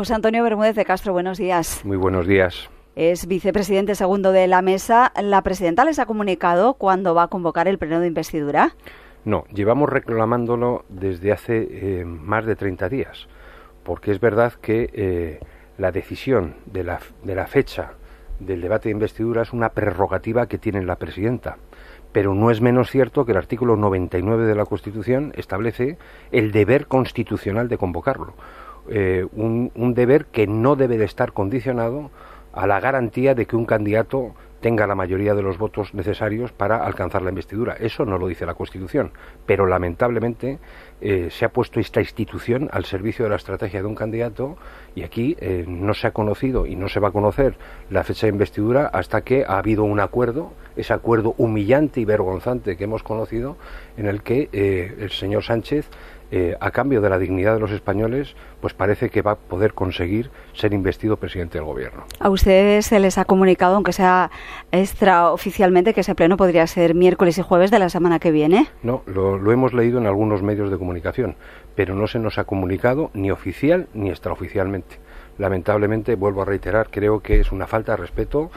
José Antonio Bermúdez de Castro, buenos días. Muy buenos días. Es vicepresidente segundo de la mesa. ¿La presidenta les ha comunicado cuándo va a convocar el pleno de investidura? No, llevamos reclamándolo desde hace eh, más de 30 días, porque es verdad que eh, la decisión de la, de la fecha del debate de investidura es una prerrogativa que tiene la presidenta pero no es menos cierto que el artículo 99 de la Constitución establece el deber constitucional de convocarlo. Eh, un, deber que no debe de estar condicionado a la garantía de que un candidato tenga la mayoría de los votos necesarios para alcanzar la investidura. Eso no lo dice la Constitución, pero lamentablemente eh, se ha puesto esta institución al servicio de la estrategia de un candidato y aquí eh, no se ha conocido y no se va a conocer la fecha de investidura hasta que ha habido un acuerdo, ese acuerdo humillante y vergonzante que hemos conocido, en el que el señor Sánchez eh, a cambio de la dignidad de los españoles, pues parece que va a poder conseguir ser investido presidente del gobierno. A ustedes se les ha comunicado, aunque sea extraoficialmente, que ese pleno podría ser miércoles y jueves de la semana que viene. No, lo, lo hemos leído en algunos medios de comunicación, pero no se nos ha comunicado ni oficial ni extraoficialmente. Lamentablemente, vuelvo a reiterar, creo que es una falta de respeto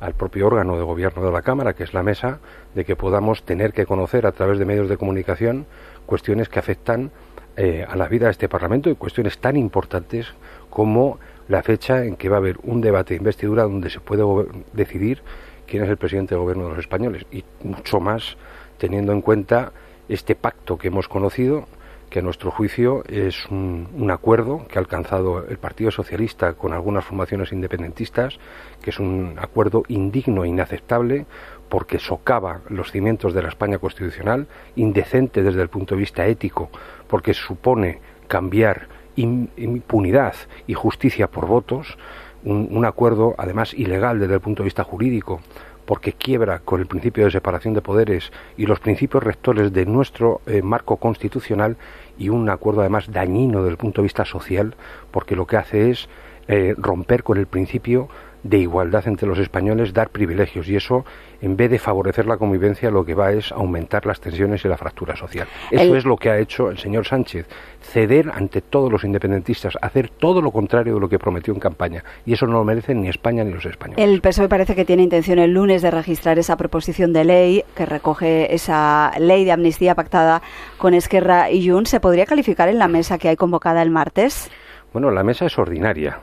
al propio órgano de gobierno de la Cámara, que es la mesa, de que podamos tener que conocer a través de medios de comunicación cuestiones que afectan eh, a la vida de este Parlamento y cuestiones tan importantes como la fecha en que va a haber un debate de investidura donde se puede decidir quién es el presidente del gobierno de los españoles. Y mucho más teniendo en cuenta este pacto que hemos conocido que a nuestro juicio es un, acuerdo que ha alcanzado el Partido Socialista con algunas formaciones independentistas, que es un acuerdo indigno e inaceptable porque socava los cimientos de la España constitucional, indecente desde el punto de vista ético, porque supone cambiar impunidad y justicia por votos, un acuerdo además ilegal desde el punto de vista jurídico, porque quiebra con el principio de separación de poderes y los principios rectores de nuestro eh, marco constitucional y un acuerdo además dañino desde el punto de vista social, porque lo que hace es eh, romper con el principio de igualdad entre los españoles, dar privilegios y eso, en vez de favorecer la convivencia, lo que va es aumentar las tensiones y la fractura social. Eso el... es lo que ha hecho el señor Sánchez, ceder ante todos los independentistas, hacer todo lo contrario de lo que prometió en campaña y eso no lo merecen ni España ni los españoles. El PSOE parece que tiene intención el lunes de registrar esa proposición de ley que recoge esa ley de amnistía pactada con Esquerra y Junts. ¿Se podría calificar en la mesa que hay convocada el martes? Bueno, la mesa es ordinaria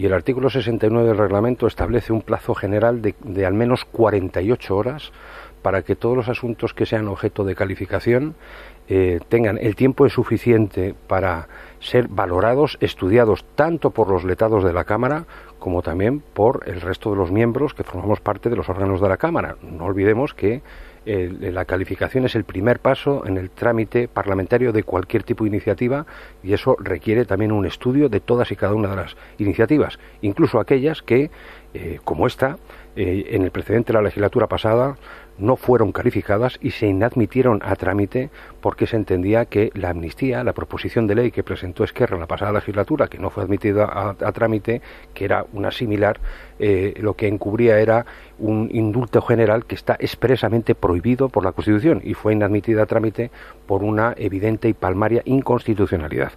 y el artículo 69 del reglamento establece un plazo general de, de, al menos 48 horas para que todos los asuntos que sean objeto de calificación eh, tengan el tiempo suficiente para ser valorados, estudiados tanto por los letados de la Cámara como también por el resto de los miembros que formamos parte de los órganos de la Cámara. No olvidemos que la calificación es el primer paso en el trámite parlamentario de cualquier tipo de iniciativa y eso requiere también un estudio de todas y cada una de las iniciativas, incluso aquellas que, eh, como esta, eh, en el precedente de la legislatura pasada, no fueron calificadas y se inadmitieron a trámite porque se entendía que la amnistía, la proposición de ley que presentó Esquerra en la pasada legislatura, que no fue admitida a, trámite, que era una similar, eh, lo que encubría era un indulto general que está expresamente prohibido por la Constitución y fue inadmitida a trámite por una evidente y palmaria inconstitucionalidad.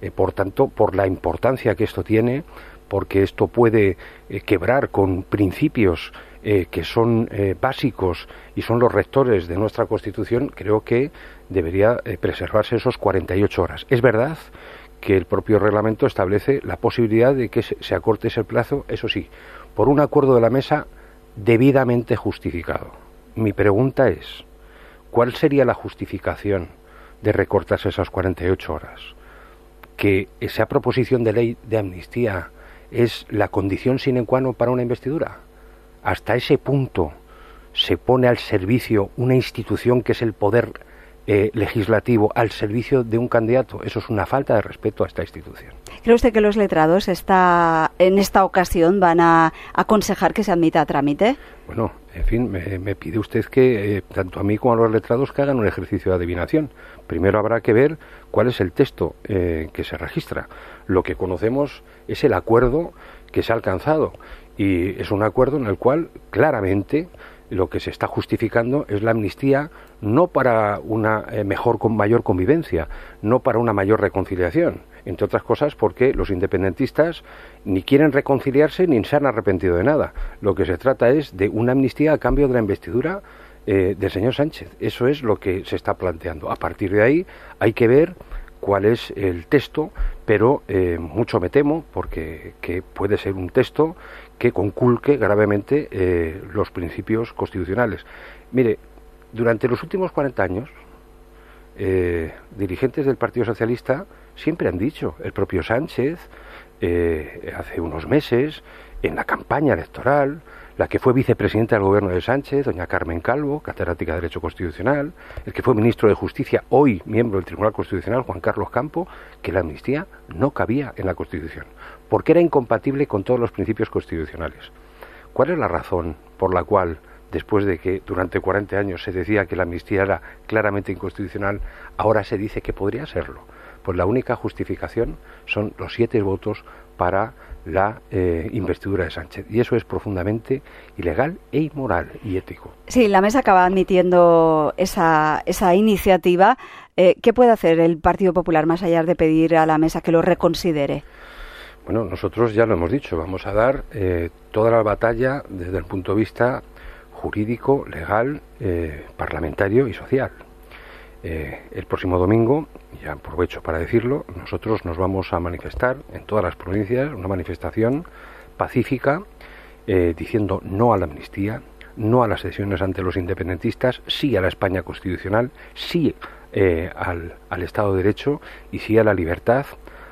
Eh, por tanto, por la importancia que esto tiene, porque esto puede eh, quebrar con principios eh, que son eh, básicos y son los rectores de nuestra Constitución, creo que debería eh, preservarse esos 48 horas. Es verdad que el propio reglamento establece la posibilidad de que se, acorte ese plazo, eso sí, por un acuerdo de la mesa debidamente justificado. Mi pregunta es, ¿cuál sería la justificación de recortarse esas 48 horas? Que esa proposición de ley de amnistía es la condición sine qua non para una investidura hasta ese punto se pone al servicio una institución que es el poder eh, legislativo al servicio de un candidato, eso es una falta de respeto a esta institución. ¿Cree usted que los letrados está, en esta ocasión van a aconsejar que se admita a trámite? Bueno, en fin, me, me pide usted que eh, tanto a mí como a los letrados que hagan un ejercicio de adivinación. Primero habrá que ver cuál es el texto eh, que se registra. Lo que conocemos es el acuerdo que se ha alcanzado y es un acuerdo en el cual claramente lo que se está justificando es la amnistía no para una eh, mejor con mayor convivencia, no para una mayor reconciliación. entre otras cosas porque los independentistas ni quieren reconciliarse ni se han arrepentido de nada. Lo que se trata es de una amnistía a cambio de la investidura eh, del señor Sánchez. Eso es lo que se está planteando. A partir de ahí hay que ver cuál es el texto, pero eh, mucho me temo porque que puede ser un texto que conculque gravemente eh, los principios constitucionales. Mire, durante los últimos 40 años, dirigentes del Partido Socialista siempre han dicho, el propio Sánchez, eh, hace unos meses, en la campaña electoral, la que fue vicepresidenta del gobierno de Sánchez, doña Carmen Calvo, catedrática de Derecho Constitucional, el que fue ministro de Justicia, hoy miembro del Tribunal Constitucional, Juan Carlos Campo, que la amnistía no cabía en la Constitución, porque era incompatible con todos los principios constitucionales. ¿Cuál es la razón por la cual, después de que durante 40 años se decía que la amnistía era claramente inconstitucional, ahora se dice que podría serlo? pues la única justificación son los siete votos para la eh, investidura de Sánchez. Y eso es profundamente ilegal e inmoral y ético. Sí, la mesa acaba admitiendo esa, esa iniciativa. Eh, ¿Qué puede hacer el Partido Popular más allá de pedir a la mesa que lo reconsidere? Bueno, nosotros ya lo hemos dicho, vamos a dar eh, toda la batalla desde el punto de vista jurídico, legal, parlamentario y social. El próximo domingo ya aprovecho para decirlo, nosotros nos vamos a manifestar en todas las provincias, una manifestación pacífica, eh, diciendo no a la amnistía, no a las sesiones ante los independentistas, sí a la España constitucional, sí eh, al, al Estado de Derecho y sí a la libertad,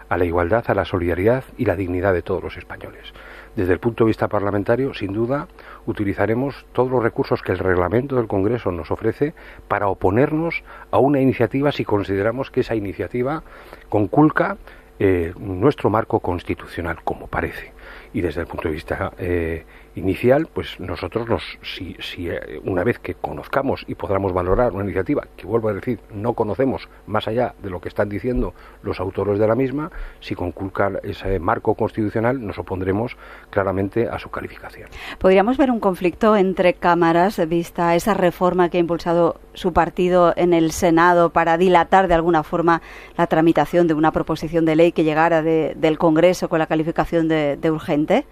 a la igualdad, a la solidaridad y la dignidad de todos los españoles. Desde el punto de vista parlamentario, sin duda, utilizaremos todos los recursos que el reglamento del Congreso nos ofrece para oponernos a una iniciativa si consideramos que esa iniciativa conculca eh, nuestro marco constitucional, como parece. Y desde el punto de vista eh, inicial, pues nosotros, nos, si, si eh, una vez que conozcamos y podamos valorar una iniciativa, que vuelvo a decir, no conocemos más allá de lo que están diciendo los autores de la misma, si conculca ese marco constitucional, nos opondremos claramente a su calificación. ¿Podríamos ver un conflicto entre cámaras, vista esa reforma que ha impulsado su partido en el Senado para dilatar de alguna forma la tramitación de una proposición de ley que llegara del Congreso con la calificación de urgente?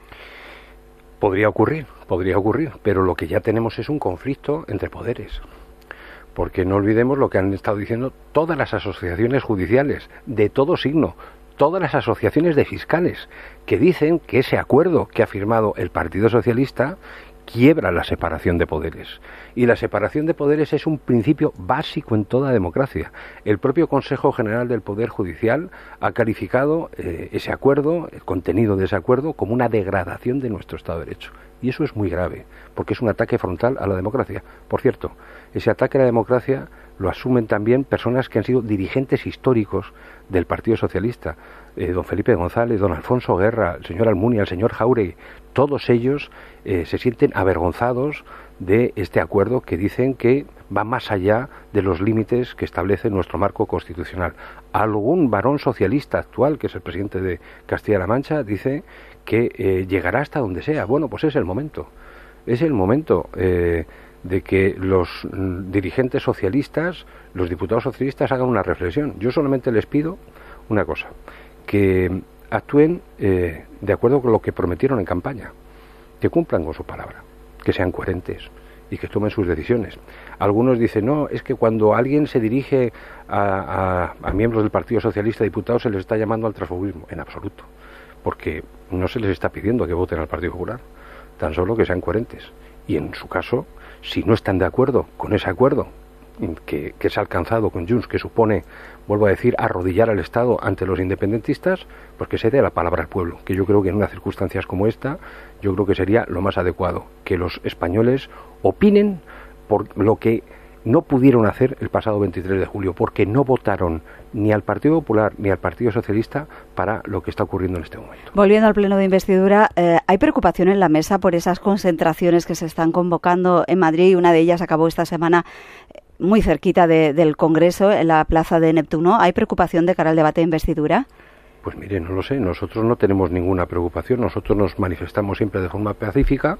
Podría ocurrir, podría ocurrir, pero lo que ya tenemos es un conflicto entre poderes. Porque no olvidemos lo que han estado diciendo todas las asociaciones judiciales, de todo signo, todas las asociaciones de fiscales, que dicen que ese acuerdo que ha firmado el Partido Socialista quiebra la separación de poderes. Y la separación de poderes es un principio básico en toda democracia. El propio Consejo General del Poder Judicial ha calificado eh, ese acuerdo, el contenido de ese acuerdo, como una degradación de nuestro Estado de Derecho. Y eso es muy grave, porque es un ataque frontal a la democracia. Por cierto, ese ataque a la democracia lo asumen también personas que han sido dirigentes históricos del Partido Socialista. Eh, don Felipe González, don Alfonso Guerra, el señor Almunia, el señor Jauregui, todos ellos eh, se sienten avergonzados de este acuerdo que dicen que va más allá de los límites que establece nuestro marco constitucional. Algún varón socialista actual, que es el presidente de Castilla-La Mancha, dice que eh, llegará hasta donde sea. Bueno, pues es el momento. Es el momento eh, de que los mm, dirigentes socialistas, los diputados socialistas hagan una reflexión. Yo solamente les pido una cosa, que actúen de acuerdo con lo que prometieron en campaña que cumplan con su palabra, que sean coherentes y que tomen sus decisiones. Algunos dicen, no, es que cuando alguien se dirige a, miembros del Partido Socialista, diputados, se les está llamando al transfugismo. En absoluto, porque no se les está pidiendo que voten al Partido Popular, tan solo que sean coherentes. Y en su caso, si no están de acuerdo con ese acuerdo que, se ha alcanzado con Junts, que supone, vuelvo a decir, arrodillar al Estado ante los independentistas, pues que se dé la palabra al pueblo, que yo creo que en unas circunstancias como esta, yo creo que sería lo más adecuado, que los españoles opinen por lo que no pudieron hacer el pasado 23 de julio, porque no votaron ni al Partido Popular ni al Partido Socialista para lo que está ocurriendo en este momento. Volviendo al pleno de investidura, eh, ¿hay preocupación en la mesa por esas concentraciones que se están convocando en Madrid? Una de ellas acabó esta semana muy cerquita del Congreso, en la plaza de Neptuno. ¿Hay preocupación de cara al debate de investidura? Pues mire, no lo sé, nosotros no tenemos ninguna preocupación, nosotros nos manifestamos siempre de forma pacífica,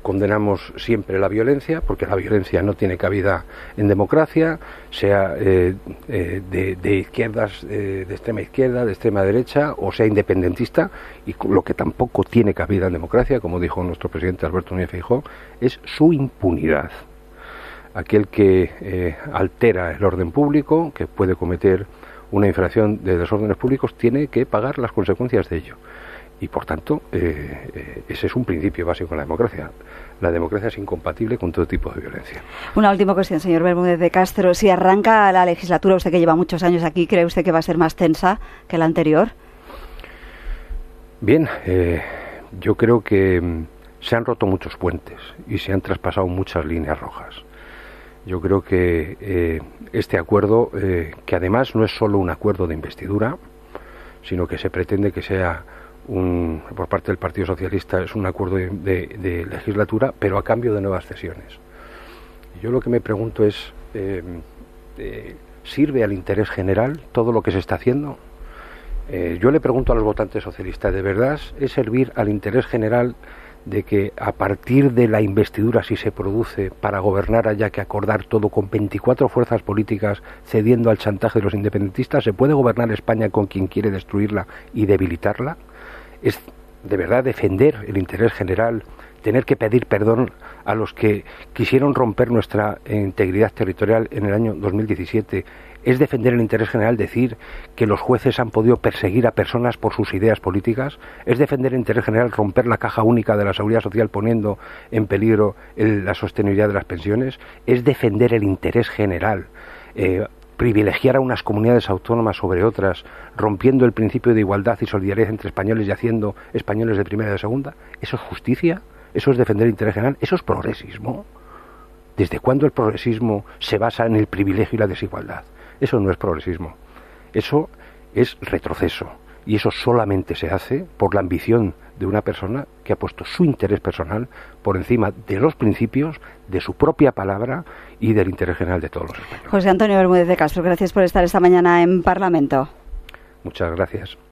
condenamos siempre la violencia, porque la violencia no tiene cabida en democracia, sea eh, eh, de, izquierdas, eh, de extrema izquierda, de extrema derecha, o sea independentista, y lo que tampoco tiene cabida en democracia, como dijo nuestro presidente Alberto Núñez Feijóo, es su impunidad. Aquel que altera el orden público, que puede cometer una infracción de desórdenes públicos tiene que pagar las consecuencias de ello. Y por tanto, eh, eh, ese es un principio básico en la democracia. La democracia es incompatible con todo tipo de violencia. Una última cuestión, señor Bermúdez de Castro. Si arranca la legislatura, usted que lleva muchos años aquí, ¿cree usted que va a ser más tensa que la anterior? Bien, eh, yo creo que mm, se han roto muchos puentes y se han traspasado muchas líneas rojas. Yo creo que eh, este acuerdo, eh, que además no es solo un acuerdo de investidura, sino que se pretende que sea un, por parte del Partido Socialista, es un acuerdo de, legislatura, pero a cambio de nuevas cesiones. Yo lo que me pregunto es, eh, ¿sirve al interés general todo lo que se está haciendo? yo le pregunto a los votantes socialistas, ¿de verdad es servir al interés general de que a partir de la investidura, si se produce, para gobernar haya que acordar todo con 24 fuerzas políticas cediendo al chantaje de los independentistas, ¿se puede gobernar España con quien quiere destruirla y debilitarla? ¿Es de verdad defender el interés general, tener que pedir perdón a los que quisieron romper nuestra integridad territorial en el año 2017 ¿Es defender el interés general decir que los jueces han podido perseguir a personas por sus ideas políticas? ¿Es defender el interés general romper la caja única de la seguridad social poniendo en peligro la sostenibilidad de las pensiones? ¿Es defender el interés general? Eh, privilegiar a unas comunidades autónomas sobre otras, rompiendo el principio de igualdad y solidaridad entre españoles y haciendo españoles de primera y de segunda, ¿eso es justicia? ¿Eso es defender el interés general? ¿Eso es progresismo? ¿Desde cuándo el progresismo se basa en el privilegio y la desigualdad? Eso no es progresismo. Eso es retroceso. Y eso solamente se hace por la ambición de una persona que ha puesto su interés personal por encima de los principios, de su propia palabra y del interés general de todos los españoles. José Antonio Bermúdez de Castro, gracias por estar esta mañana en Parlamento. Muchas gracias.